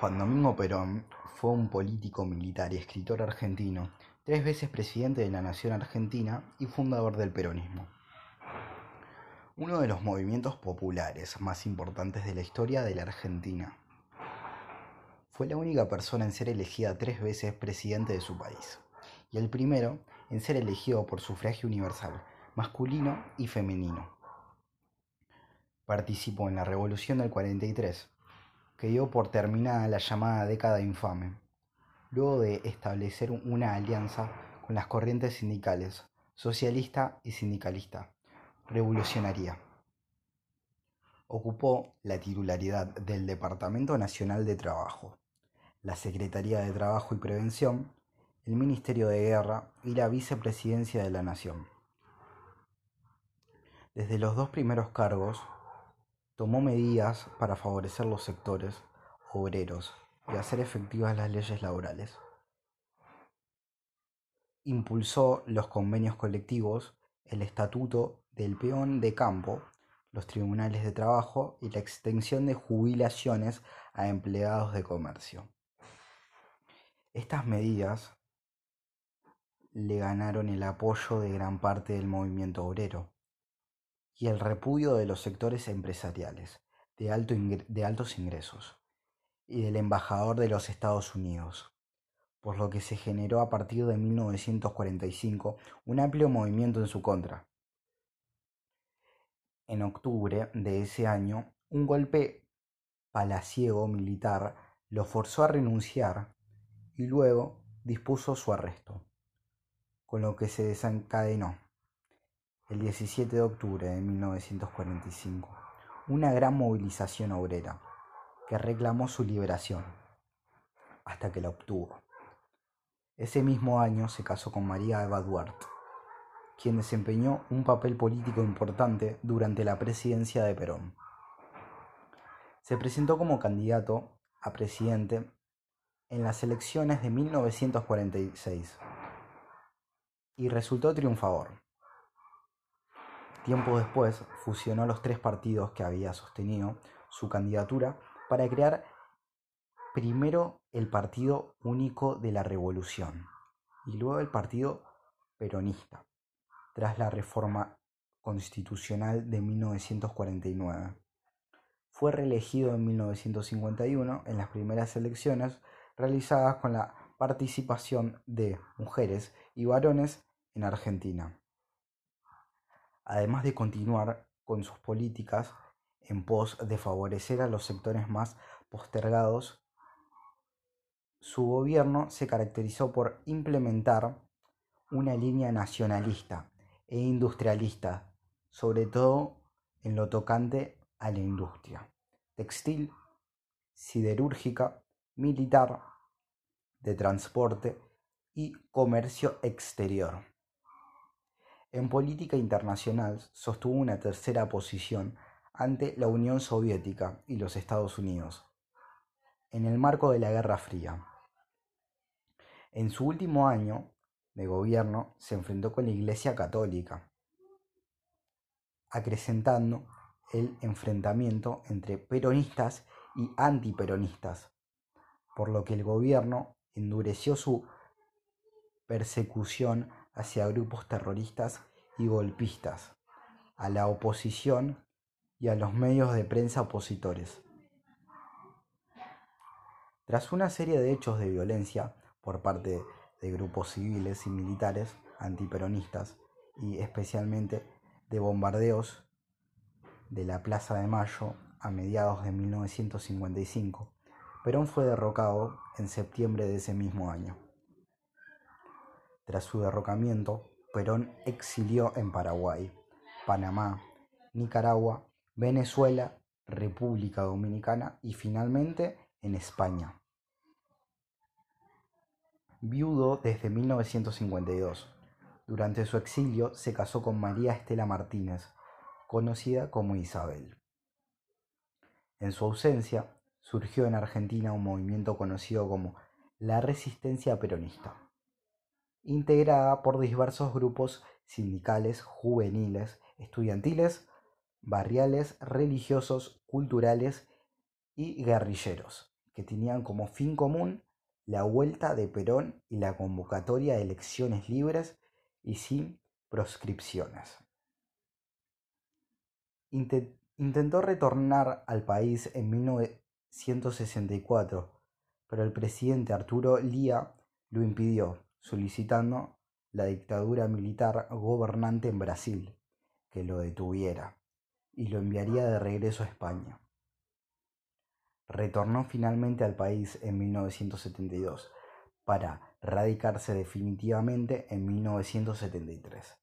Juan Domingo Perón fue un político, militar y escritor argentino, tres veces presidente de la Nación Argentina y fundador del peronismo. Uno de los movimientos populares más importantes de la historia de la Argentina. Fue la única persona en ser elegida tres veces presidente de su país, y el primero en ser elegido por sufragio universal, masculino y femenino. Participó en la Revolución del 43, que dio por terminada la llamada década infame, luego de establecer una alianza con las corrientes sindicales, socialista y sindicalista, revolucionaria. Ocupó la titularidad del Departamento Nacional de Trabajo, la Secretaría de Trabajo y Prevención, el Ministerio de Guerra y la Vicepresidencia de la Nación. Desde los dos primeros cargos tomó medidas para favorecer los sectores obreros y hacer efectivas las leyes laborales. Impulsó los convenios colectivos, el estatuto del peón de campo, los tribunales de trabajo y la extensión de jubilaciones a empleados de comercio. Estas medidas le ganaron el apoyo de gran parte del movimiento obrero y el repudio de los sectores empresariales de, alto de altos ingresos y del embajador de los Estados Unidos, por lo que se generó a partir de 1945 un amplio movimiento en su contra. En octubre de ese año, un golpe palaciego militar lo forzó a renunciar y luego dispuso su arresto, con lo que se desencadenó el 17 de octubre de 1945, una gran movilización obrera que reclamó su liberación, hasta que la obtuvo. Ese mismo año se casó con María Eva Duarte, quien desempeñó un papel político importante durante la presidencia de Perón. Se presentó como candidato a presidente en las elecciones de 1946 y resultó triunfador. Tiempo después fusionó los tres partidos que había sostenido su candidatura para crear primero el Partido Único de la Revolución y luego el Partido Peronista, tras la reforma constitucional de 1949. Fue reelegido en 1951 en las primeras elecciones realizadas con la participación de mujeres y varones en Argentina además de continuar con sus políticas en pos de favorecer a los sectores más postergados, su gobierno se caracterizó por implementar una línea nacionalista e industrialista, sobre todo en lo tocante a la industria textil, siderúrgica, militar, de transporte y comercio exterior. En política internacional sostuvo una tercera posición ante la Unión Soviética y los Estados Unidos, en el marco de la Guerra Fría. En su último año de gobierno se enfrentó con la Iglesia Católica, acrecentando el enfrentamiento entre peronistas y antiperonistas, por lo que el gobierno endureció su persecución hacia grupos terroristas y golpistas, a la oposición y a los medios de prensa opositores. Tras una serie de hechos de violencia por parte de grupos civiles y militares antiperonistas y especialmente de bombardeos de la Plaza de Mayo a mediados de 1955, Perón fue derrocado en septiembre de ese mismo año. Tras su derrocamiento, Perón exilió en Paraguay, Panamá, Nicaragua, Venezuela, República Dominicana y finalmente en España. Viudo desde 1952, durante su exilio se casó con María Estela Martínez, conocida como Isabel. En su ausencia, surgió en Argentina un movimiento conocido como la resistencia peronista integrada por diversos grupos sindicales, juveniles, estudiantiles, barriales, religiosos, culturales y guerrilleros, que tenían como fin común la vuelta de Perón y la convocatoria de elecciones libres y sin proscripciones. Intentó retornar al país en 1964, pero el presidente Arturo Lía lo impidió, solicitando la dictadura militar gobernante en Brasil que lo detuviera y lo enviaría de regreso a España. Retornó finalmente al país en 1972 para radicarse definitivamente en 1973.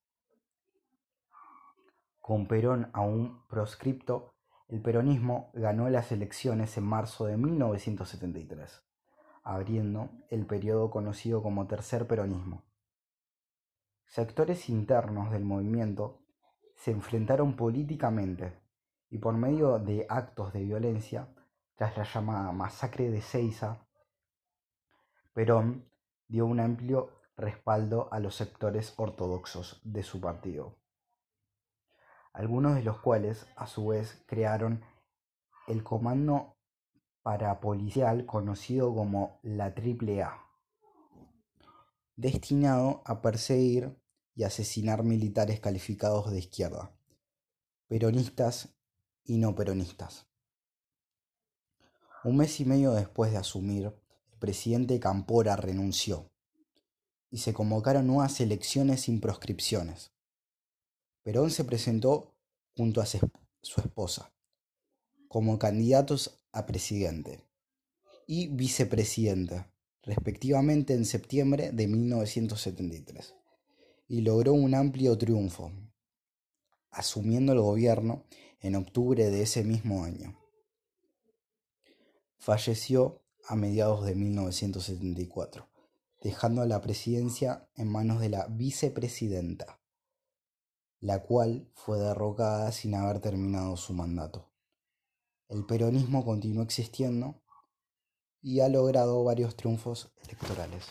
Con Perón aún proscripto, el peronismo ganó las elecciones en marzo de 1973, abriendo el periodo conocido como Tercer Peronismo. Sectores internos del movimiento se enfrentaron políticamente y por medio de actos de violencia tras la llamada masacre de Ceiza, Perón dio un amplio respaldo a los sectores ortodoxos de su partido, algunos de los cuales a su vez crearon el comando parapolicial conocido como la AAA, destinado a perseguir y asesinar militares calificados de izquierda, peronistas y no peronistas. Un mes y medio después de asumir, el presidente Campora renunció y se convocaron nuevas elecciones sin proscripciones. Perón se presentó junto a su esposa como candidatos a presidente y vicepresidente, respectivamente en septiembre de 1973, y logró un amplio triunfo, asumiendo el gobierno en octubre de ese mismo año. Falleció a mediados de 1974, dejando la presidencia en manos de la vicepresidenta, la cual fue derrocada sin haber terminado su mandato. El peronismo continuó existiendo y ha logrado varios triunfos electorales.